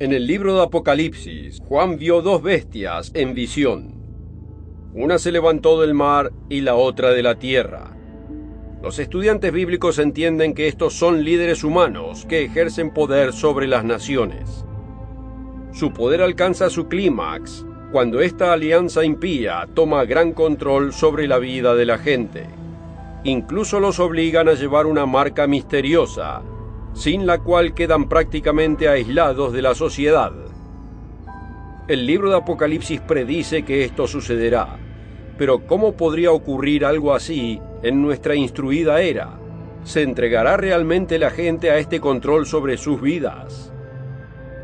En el libro de Apocalipsis, Juan vio dos bestias en visión. Una se levantó del mar y la otra de la tierra. Los estudiantes bíblicos entienden que estos son líderes humanos que ejercen poder sobre las naciones. Su poder alcanza su clímax cuando esta alianza impía toma gran control sobre la vida de la gente. Incluso los obligan a llevar una marca misteriosa sin la cual quedan prácticamente aislados de la sociedad. El libro de Apocalipsis predice que esto sucederá, pero ¿cómo podría ocurrir algo así en nuestra instruida era? ¿Se entregará realmente la gente a este control sobre sus vidas?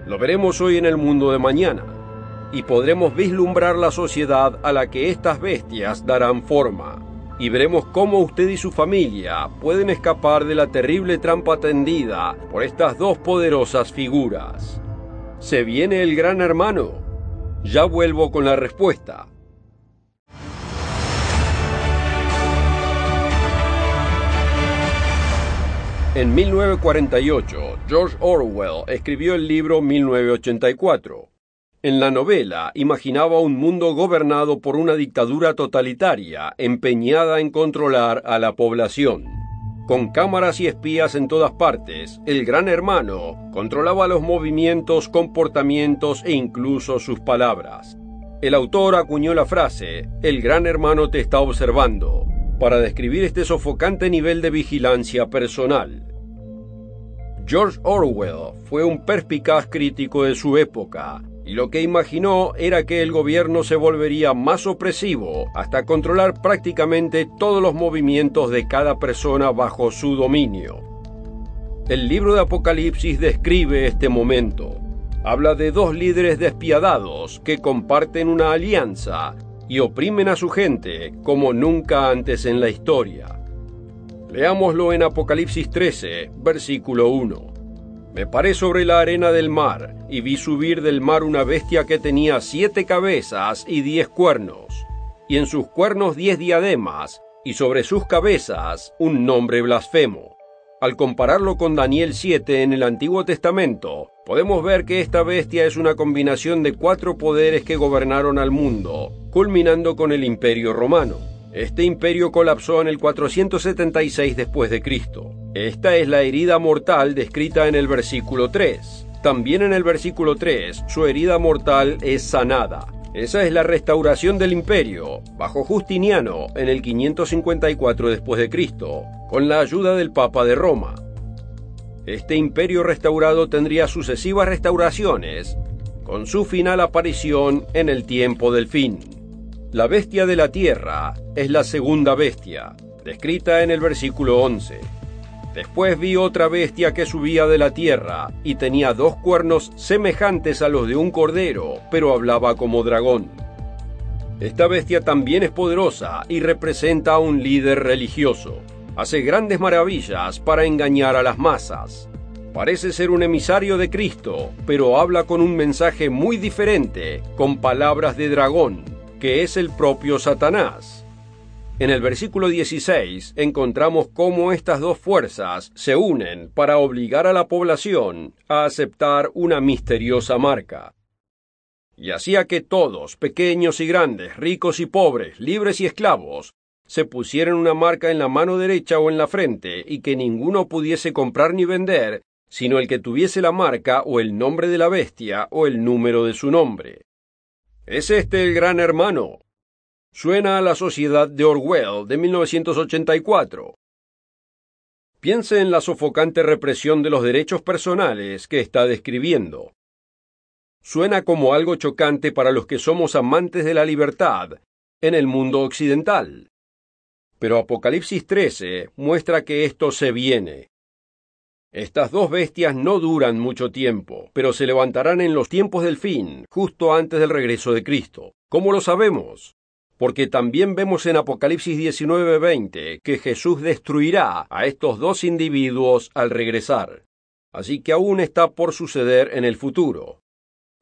Lo veremos hoy en el mundo de mañana, y podremos vislumbrar la sociedad a la que estas bestias darán forma y veremos cómo usted y su familia pueden escapar de la terrible trampa tendida por estas dos poderosas figuras. ¿Se viene el gran hermano? Ya vuelvo con la respuesta. En 1948, George Orwell escribió el libro 1984 en la novela imaginaba un mundo gobernado por una dictadura totalitaria empeñada en controlar a la población. Con cámaras y espías en todas partes, el gran hermano controlaba los movimientos, comportamientos e incluso sus palabras. El autor acuñó la frase, el gran hermano te está observando, para describir este sofocante nivel de vigilancia personal. George Orwell fue un perspicaz crítico de su época, y lo que imaginó era que el gobierno se volvería más opresivo hasta controlar prácticamente todos los movimientos de cada persona bajo su dominio. El libro de Apocalipsis describe este momento. Habla de dos líderes despiadados que comparten una alianza y oprimen a su gente como nunca antes en la historia. Leámoslo en Apocalipsis 13, versículo 1. Me paré sobre la arena del mar, y vi subir del mar una bestia que tenía siete cabezas y diez cuernos, y en sus cuernos diez diademas, y sobre sus cabezas un nombre blasfemo. Al compararlo con Daniel 7 en el Antiguo Testamento, podemos ver que esta bestia es una combinación de cuatro poderes que gobernaron al mundo, culminando con el Imperio Romano. Este imperio colapsó en el 476 después de Cristo. Esta es la herida mortal descrita en el versículo 3. También en el versículo 3, su herida mortal es sanada. Esa es la restauración del imperio, bajo Justiniano, en el 554 después de Cristo, con la ayuda del Papa de Roma. Este imperio restaurado tendría sucesivas restauraciones, con su final aparición en el tiempo del fin. La bestia de la tierra es la segunda bestia, descrita en el versículo 11. Después vi otra bestia que subía de la tierra, y tenía dos cuernos semejantes a los de un cordero, pero hablaba como dragón. Esta bestia también es poderosa y representa a un líder religioso. Hace grandes maravillas para engañar a las masas. Parece ser un emisario de Cristo, pero habla con un mensaje muy diferente, con palabras de dragón, que es el propio Satanás. En el versículo 16 encontramos cómo estas dos fuerzas se unen para obligar a la población a aceptar una misteriosa marca. Y hacía que todos, pequeños y grandes, ricos y pobres, libres y esclavos, se pusieran una marca en la mano derecha o en la frente y que ninguno pudiese comprar ni vender, sino el que tuviese la marca o el nombre de la bestia o el número de su nombre. ¿Es este el gran hermano? Suena a la sociedad de Orwell de 1984. Piense en la sofocante represión de los derechos personales que está describiendo. Suena como algo chocante para los que somos amantes de la libertad en el mundo occidental. Pero Apocalipsis 13 muestra que esto se viene. Estas dos bestias no duran mucho tiempo, pero se levantarán en los tiempos del fin, justo antes del regreso de Cristo. ¿Cómo lo sabemos? porque también vemos en Apocalipsis 19:20 que Jesús destruirá a estos dos individuos al regresar. Así que aún está por suceder en el futuro.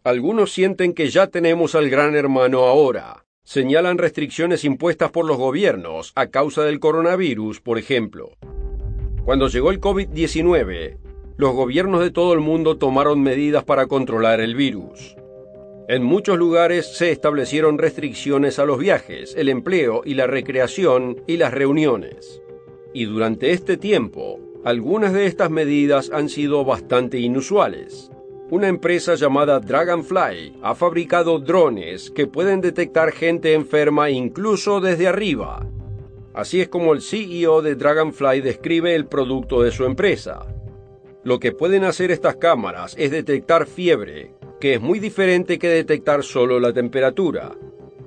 Algunos sienten que ya tenemos al gran hermano ahora. Señalan restricciones impuestas por los gobiernos a causa del coronavirus, por ejemplo. Cuando llegó el COVID-19, los gobiernos de todo el mundo tomaron medidas para controlar el virus. En muchos lugares se establecieron restricciones a los viajes, el empleo y la recreación y las reuniones. Y durante este tiempo, algunas de estas medidas han sido bastante inusuales. Una empresa llamada Dragonfly ha fabricado drones que pueden detectar gente enferma incluso desde arriba. Así es como el CEO de Dragonfly describe el producto de su empresa. Lo que pueden hacer estas cámaras es detectar fiebre, que es muy diferente que detectar solo la temperatura.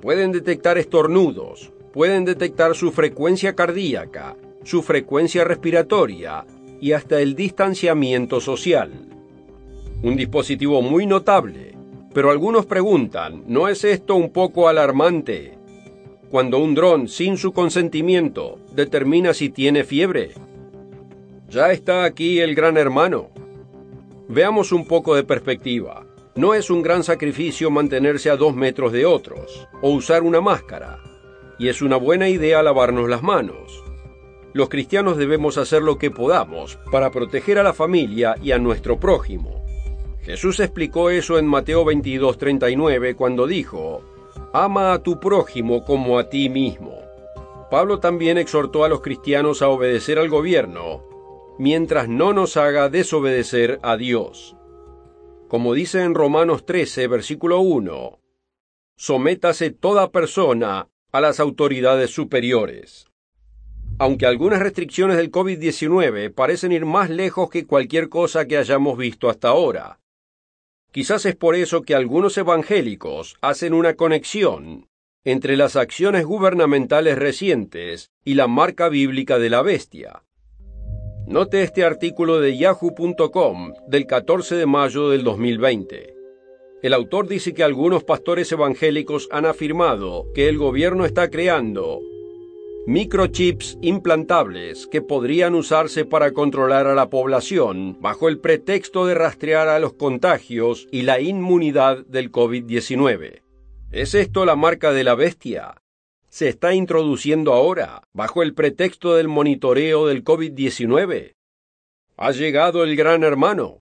Pueden detectar estornudos, pueden detectar su frecuencia cardíaca, su frecuencia respiratoria y hasta el distanciamiento social un dispositivo muy notable. Pero algunos preguntan, ¿no es esto un poco alarmante? Cuando un dron sin su consentimiento determina si tiene fiebre. Ya está aquí el gran hermano. Veamos un poco de perspectiva. No es un gran sacrificio mantenerse a dos metros de otros o usar una máscara. Y es una buena idea lavarnos las manos. Los cristianos debemos hacer lo que podamos para proteger a la familia y a nuestro prójimo. Jesús explicó eso en Mateo 22:39 cuando dijo, Ama a tu prójimo como a ti mismo. Pablo también exhortó a los cristianos a obedecer al gobierno, mientras no nos haga desobedecer a Dios. Como dice en Romanos 13, versículo 1, Sométase toda persona a las autoridades superiores. Aunque algunas restricciones del COVID-19 parecen ir más lejos que cualquier cosa que hayamos visto hasta ahora, Quizás es por eso que algunos evangélicos hacen una conexión entre las acciones gubernamentales recientes y la marca bíblica de la bestia. Note este artículo de yahoo.com del 14 de mayo del 2020. El autor dice que algunos pastores evangélicos han afirmado que el gobierno está creando microchips implantables que podrían usarse para controlar a la población bajo el pretexto de rastrear a los contagios y la inmunidad del COVID-19. ¿Es esto la marca de la bestia? ¿Se está introduciendo ahora bajo el pretexto del monitoreo del COVID-19? Ha llegado el gran hermano.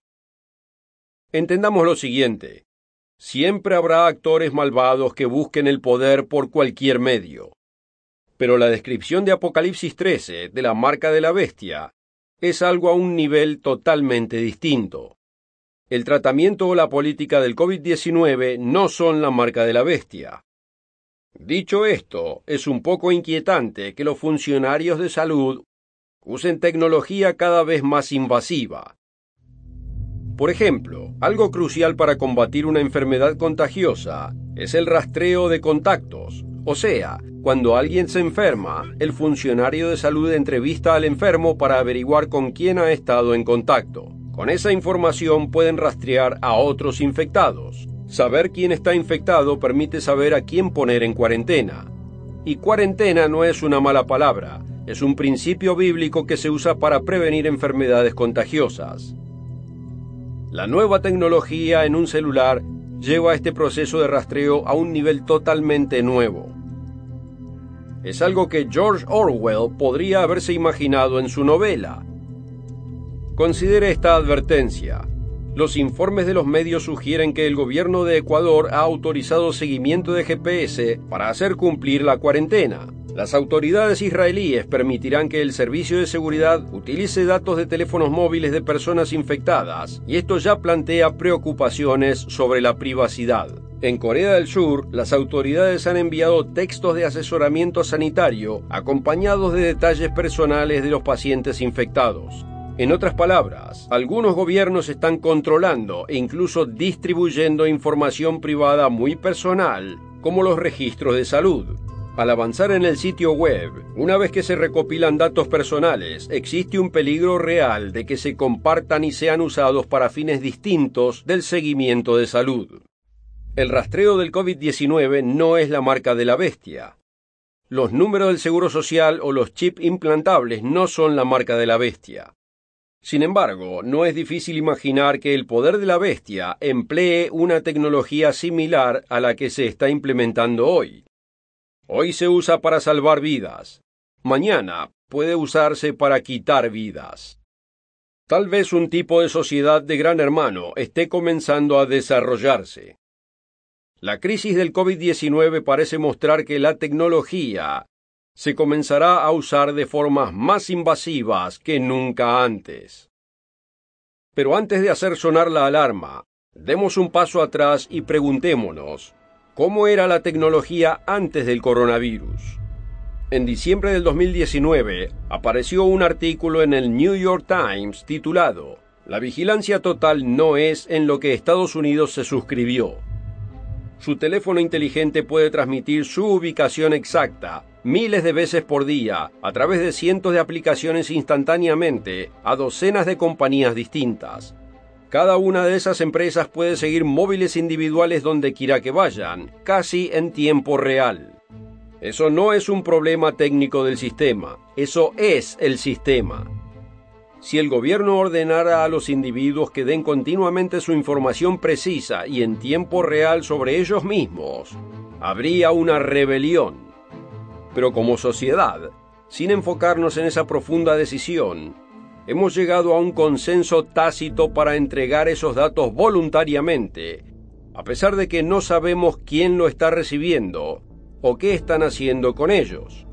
Entendamos lo siguiente. Siempre habrá actores malvados que busquen el poder por cualquier medio. Pero la descripción de Apocalipsis 13 de la marca de la bestia es algo a un nivel totalmente distinto. El tratamiento o la política del COVID-19 no son la marca de la bestia. Dicho esto, es un poco inquietante que los funcionarios de salud usen tecnología cada vez más invasiva. Por ejemplo, algo crucial para combatir una enfermedad contagiosa es el rastreo de contactos, o sea, cuando alguien se enferma, el funcionario de salud entrevista al enfermo para averiguar con quién ha estado en contacto. Con esa información pueden rastrear a otros infectados. Saber quién está infectado permite saber a quién poner en cuarentena. Y cuarentena no es una mala palabra, es un principio bíblico que se usa para prevenir enfermedades contagiosas. La nueva tecnología en un celular lleva este proceso de rastreo a un nivel totalmente nuevo es algo que George Orwell podría haberse imaginado en su novela. Considere esta advertencia. Los informes de los medios sugieren que el gobierno de Ecuador ha autorizado seguimiento de GPS para hacer cumplir la cuarentena. Las autoridades israelíes permitirán que el servicio de seguridad utilice datos de teléfonos móviles de personas infectadas, y esto ya plantea preocupaciones sobre la privacidad. En Corea del Sur, las autoridades han enviado textos de asesoramiento sanitario acompañados de detalles personales de los pacientes infectados. En otras palabras, algunos gobiernos están controlando e incluso distribuyendo información privada muy personal, como los registros de salud. Al avanzar en el sitio web, una vez que se recopilan datos personales, existe un peligro real de que se compartan y sean usados para fines distintos del seguimiento de salud. El rastreo del COVID-19 no es la marca de la bestia. Los números del Seguro Social o los chips implantables no son la marca de la bestia. Sin embargo, no es difícil imaginar que el poder de la bestia emplee una tecnología similar a la que se está implementando hoy. Hoy se usa para salvar vidas. Mañana puede usarse para quitar vidas. Tal vez un tipo de sociedad de gran hermano esté comenzando a desarrollarse. La crisis del COVID-19 parece mostrar que la tecnología se comenzará a usar de formas más invasivas que nunca antes. Pero antes de hacer sonar la alarma, demos un paso atrás y preguntémonos, ¿cómo era la tecnología antes del coronavirus? En diciembre del 2019 apareció un artículo en el New York Times titulado La vigilancia total no es en lo que Estados Unidos se suscribió. Su teléfono inteligente puede transmitir su ubicación exacta miles de veces por día a través de cientos de aplicaciones instantáneamente a docenas de compañías distintas. Cada una de esas empresas puede seguir móviles individuales donde quiera que vayan, casi en tiempo real. Eso no es un problema técnico del sistema, eso es el sistema. Si el gobierno ordenara a los individuos que den continuamente su información precisa y en tiempo real sobre ellos mismos, habría una rebelión. Pero como sociedad, sin enfocarnos en esa profunda decisión, hemos llegado a un consenso tácito para entregar esos datos voluntariamente, a pesar de que no sabemos quién lo está recibiendo o qué están haciendo con ellos.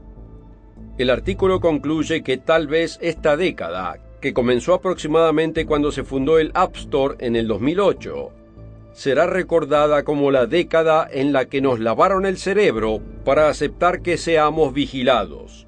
El artículo concluye que tal vez esta década, que comenzó aproximadamente cuando se fundó el App Store en el 2008, será recordada como la década en la que nos lavaron el cerebro para aceptar que seamos vigilados.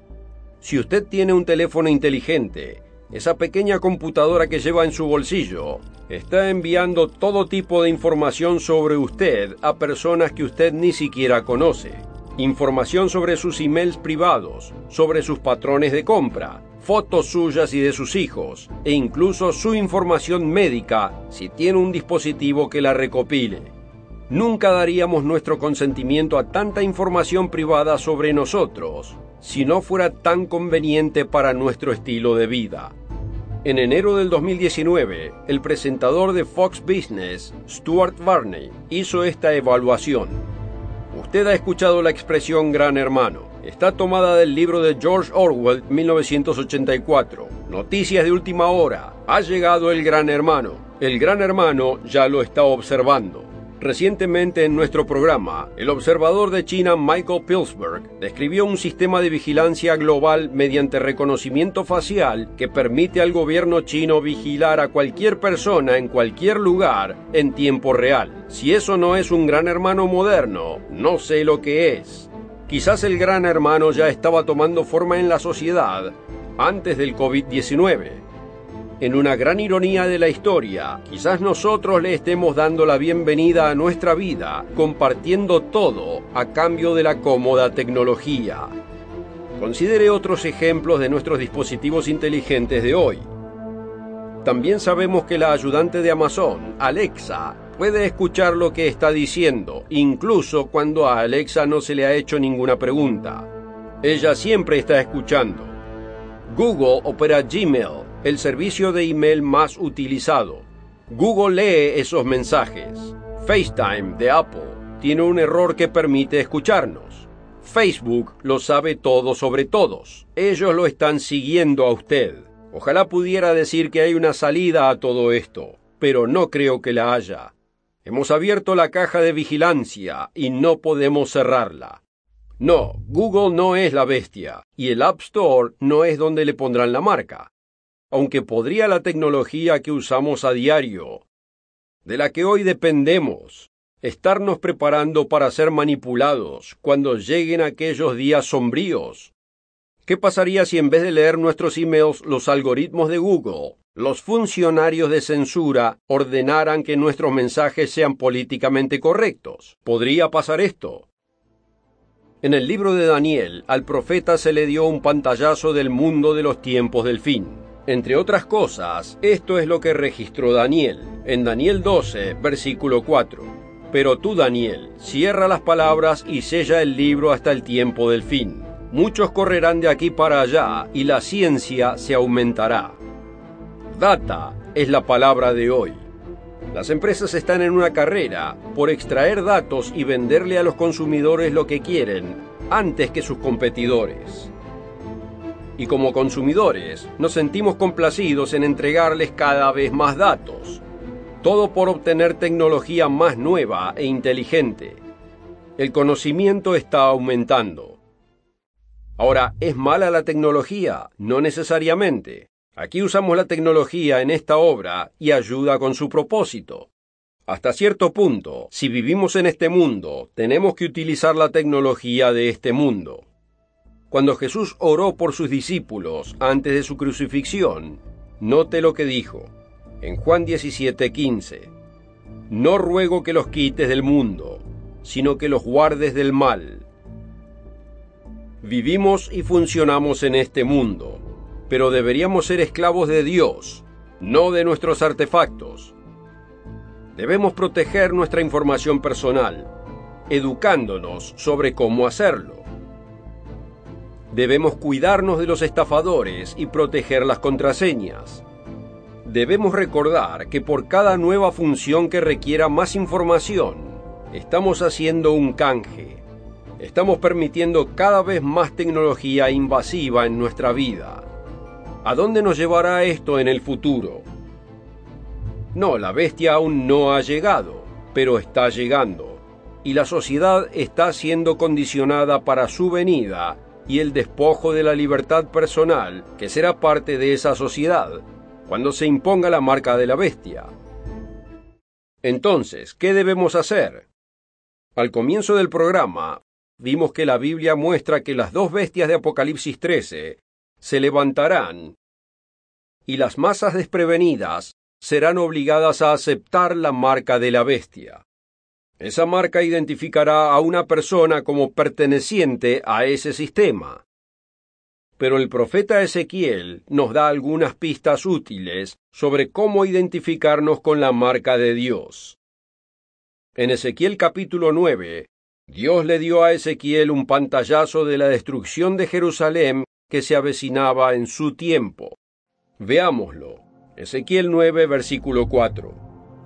Si usted tiene un teléfono inteligente, esa pequeña computadora que lleva en su bolsillo, está enviando todo tipo de información sobre usted a personas que usted ni siquiera conoce información sobre sus emails privados, sobre sus patrones de compra, fotos suyas y de sus hijos, e incluso su información médica si tiene un dispositivo que la recopile. Nunca daríamos nuestro consentimiento a tanta información privada sobre nosotros si no fuera tan conveniente para nuestro estilo de vida. En enero del 2019, el presentador de Fox Business, Stuart Varney, hizo esta evaluación Usted ha escuchado la expresión gran hermano. Está tomada del libro de George Orwell, 1984. Noticias de última hora. Ha llegado el gran hermano. El gran hermano ya lo está observando. Recientemente en nuestro programa, el observador de China Michael Pillsbury describió un sistema de vigilancia global mediante reconocimiento facial que permite al gobierno chino vigilar a cualquier persona en cualquier lugar en tiempo real. Si eso no es un gran hermano moderno, no sé lo que es. Quizás el gran hermano ya estaba tomando forma en la sociedad antes del COVID-19 en una gran ironía de la historia, quizás nosotros le estemos dando la bienvenida a nuestra vida, compartiendo todo a cambio de la cómoda tecnología. Considere otros ejemplos de nuestros dispositivos inteligentes de hoy. También sabemos que la ayudante de Amazon, Alexa, puede escuchar lo que está diciendo, incluso cuando a Alexa no se le ha hecho ninguna pregunta. Ella siempre está escuchando. Google opera Gmail, el servicio de email más utilizado. Google lee esos mensajes. FaceTime de Apple tiene un error que permite escucharnos. Facebook lo sabe todo sobre todos. Ellos lo están siguiendo a usted. Ojalá pudiera decir que hay una salida a todo esto, pero no creo que la haya. Hemos abierto la caja de vigilancia y no podemos cerrarla. No, Google no es la bestia, y el App Store no es donde le pondrán la marca aunque podría la tecnología que usamos a diario, de la que hoy dependemos, estarnos preparando para ser manipulados cuando lleguen aquellos días sombríos. ¿Qué pasaría si en vez de leer nuestros emails los algoritmos de Google, los funcionarios de censura ordenaran que nuestros mensajes sean políticamente correctos? ¿Podría pasar esto? En el libro de Daniel, al profeta se le dio un pantallazo del mundo de los tiempos del fin. Entre otras cosas, esto es lo que registró Daniel, en Daniel 12, versículo 4. Pero tú, Daniel, cierra las palabras y sella el libro hasta el tiempo del fin. Muchos correrán de aquí para allá y la ciencia se aumentará. Data es la palabra de hoy. Las empresas están en una carrera por extraer datos y venderle a los consumidores lo que quieren antes que sus competidores. Y como consumidores, nos sentimos complacidos en entregarles cada vez más datos. Todo por obtener tecnología más nueva e inteligente. El conocimiento está aumentando. Ahora, ¿es mala la tecnología? No necesariamente. Aquí usamos la tecnología en esta obra y ayuda con su propósito. Hasta cierto punto, si vivimos en este mundo, tenemos que utilizar la tecnología de este mundo. Cuando Jesús oró por sus discípulos antes de su crucifixión, note lo que dijo en Juan 17:15. No ruego que los quites del mundo, sino que los guardes del mal. Vivimos y funcionamos en este mundo, pero deberíamos ser esclavos de Dios, no de nuestros artefactos. Debemos proteger nuestra información personal, educándonos sobre cómo hacerlo. Debemos cuidarnos de los estafadores y proteger las contraseñas. Debemos recordar que por cada nueva función que requiera más información, estamos haciendo un canje. Estamos permitiendo cada vez más tecnología invasiva en nuestra vida. ¿A dónde nos llevará esto en el futuro? No, la bestia aún no ha llegado, pero está llegando, y la sociedad está siendo condicionada para su venida y el despojo de la libertad personal que será parte de esa sociedad, cuando se imponga la marca de la bestia. Entonces, ¿qué debemos hacer? Al comienzo del programa, vimos que la Biblia muestra que las dos bestias de Apocalipsis 13 se levantarán y las masas desprevenidas serán obligadas a aceptar la marca de la bestia. Esa marca identificará a una persona como perteneciente a ese sistema. Pero el profeta Ezequiel nos da algunas pistas útiles sobre cómo identificarnos con la marca de Dios. En Ezequiel capítulo 9, Dios le dio a Ezequiel un pantallazo de la destrucción de Jerusalén que se avecinaba en su tiempo. Veámoslo. Ezequiel 9, versículo 4.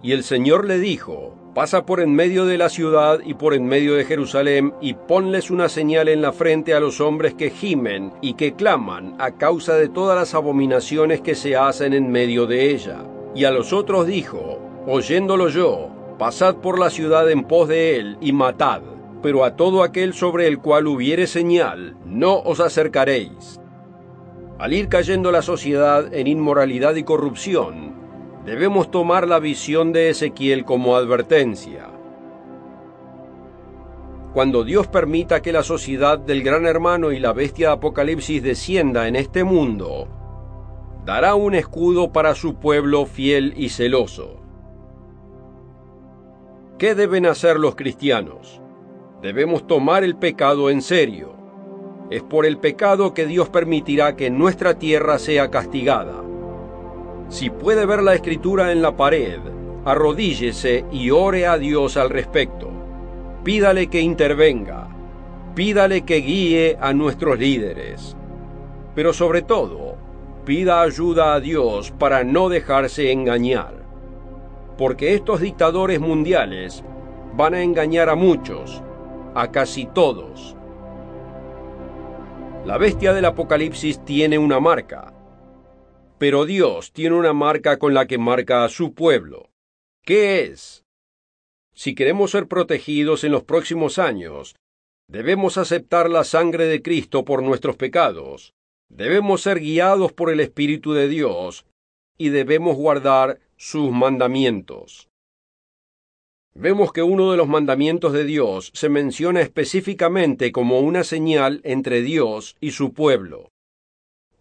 Y el Señor le dijo, pasa por en medio de la ciudad y por en medio de Jerusalén y ponles una señal en la frente a los hombres que gimen y que claman a causa de todas las abominaciones que se hacen en medio de ella. Y a los otros dijo, oyéndolo yo, pasad por la ciudad en pos de él y matad, pero a todo aquel sobre el cual hubiere señal, no os acercaréis al ir cayendo la sociedad en inmoralidad y corrupción, debemos tomar la visión de Ezequiel como advertencia. Cuando Dios permita que la sociedad del gran hermano y la bestia de Apocalipsis descienda en este mundo, dará un escudo para su pueblo fiel y celoso. ¿Qué deben hacer los cristianos? Debemos tomar el pecado en serio es por el pecado que Dios permitirá que nuestra tierra sea castigada. Si puede ver la escritura en la pared, arrodíllese y ore a Dios al respecto. Pídale que intervenga. Pídale que guíe a nuestros líderes. Pero sobre todo, pida ayuda a Dios para no dejarse engañar. Porque estos dictadores mundiales van a engañar a muchos, a casi todos la bestia del Apocalipsis tiene una marca, pero Dios tiene una marca con la que marca a su pueblo. ¿Qué es? Si queremos ser protegidos en los próximos años, debemos aceptar la sangre de Cristo por nuestros pecados, debemos ser guiados por el Espíritu de Dios y debemos guardar sus mandamientos vemos que uno de los mandamientos de Dios se menciona específicamente como una señal entre Dios y su pueblo.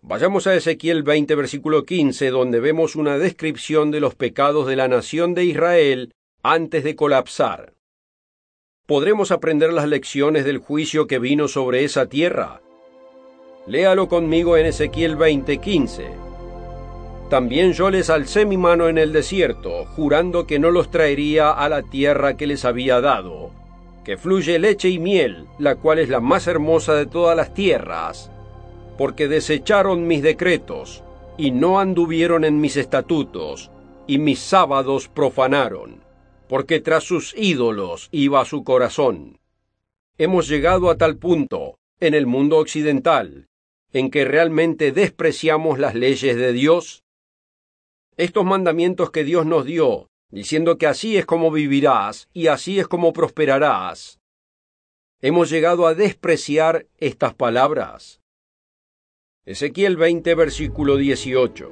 Vayamos a Ezequiel 20, versículo 15, donde vemos una descripción de los pecados de la nación de Israel antes de colapsar. ¿Podremos aprender las lecciones del juicio que vino sobre esa tierra? Léalo conmigo en Ezequiel 20, 15. También yo les alcé mi mano en el desierto, jurando que no los traería a la tierra que les había dado, que fluye leche y miel, la cual es la más hermosa de todas las tierras, porque desecharon mis decretos, y no anduvieron en mis estatutos, y mis sábados profanaron, porque tras sus ídolos iba su corazón. Hemos llegado a tal punto, en el mundo occidental, en que realmente despreciamos las leyes de Dios? Estos mandamientos que Dios nos dio, diciendo que así es como vivirás y así es como prosperarás, hemos llegado a despreciar estas palabras. Ezequiel 20, versículo 18.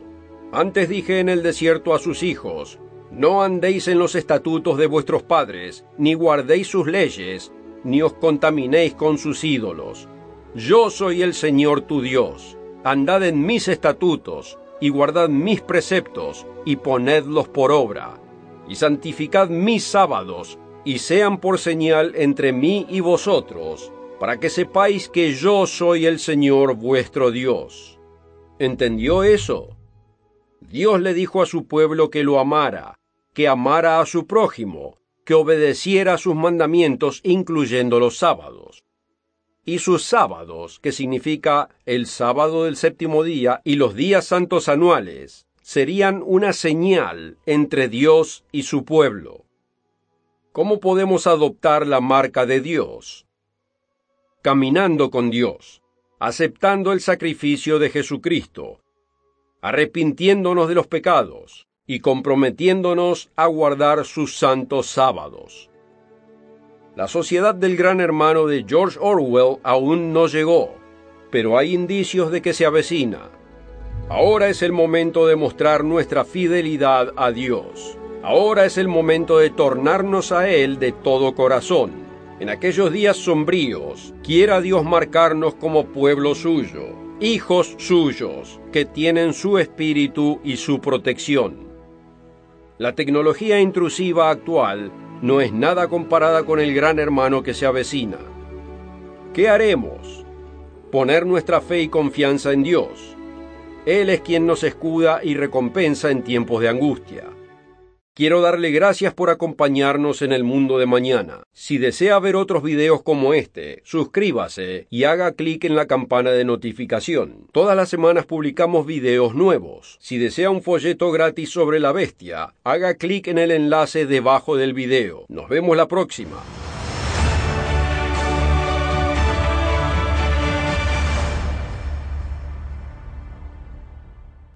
Antes dije en el desierto a sus hijos, no andéis en los estatutos de vuestros padres, ni guardéis sus leyes, ni os contaminéis con sus ídolos. Yo soy el Señor tu Dios. Andad en mis estatutos, y guardad mis preceptos, y ponedlos por obra. Y santificad mis sábados, y sean por señal entre mí y vosotros, para que sepáis que yo soy el Señor vuestro Dios. ¿Entendió eso? Dios le dijo a su pueblo que lo amara, que amara a su prójimo, que obedeciera a sus mandamientos, incluyendo los sábados. Y sus sábados, que significa el sábado del séptimo día y los días santos anuales, serían una señal entre Dios y su pueblo. ¿Cómo podemos adoptar la marca de Dios? Caminando con Dios, aceptando el sacrificio de Jesucristo, arrepintiéndonos de los pecados y comprometiéndonos a guardar sus santos sábados. La sociedad del gran hermano de George Orwell aún no llegó, pero hay indicios de que se avecina. Ahora es el momento de mostrar nuestra fidelidad a Dios. Ahora es el momento de tornarnos a Él de todo corazón. En aquellos días sombríos, quiera Dios marcarnos como pueblo suyo, hijos suyos que tienen su espíritu y su protección. La tecnología intrusiva actual no es nada comparada con el gran hermano que se avecina. ¿Qué haremos? Poner nuestra fe y confianza en Dios. Él es quien nos escuda y recompensa en tiempos de angustia. Quiero darle gracias por acompañarnos en el mundo de mañana. Si desea ver otros videos como este, suscríbase y haga clic en la campana de notificación. Todas las semanas publicamos videos nuevos. Si desea un folleto gratis sobre la bestia, haga clic en el enlace debajo del video. Nos vemos la próxima.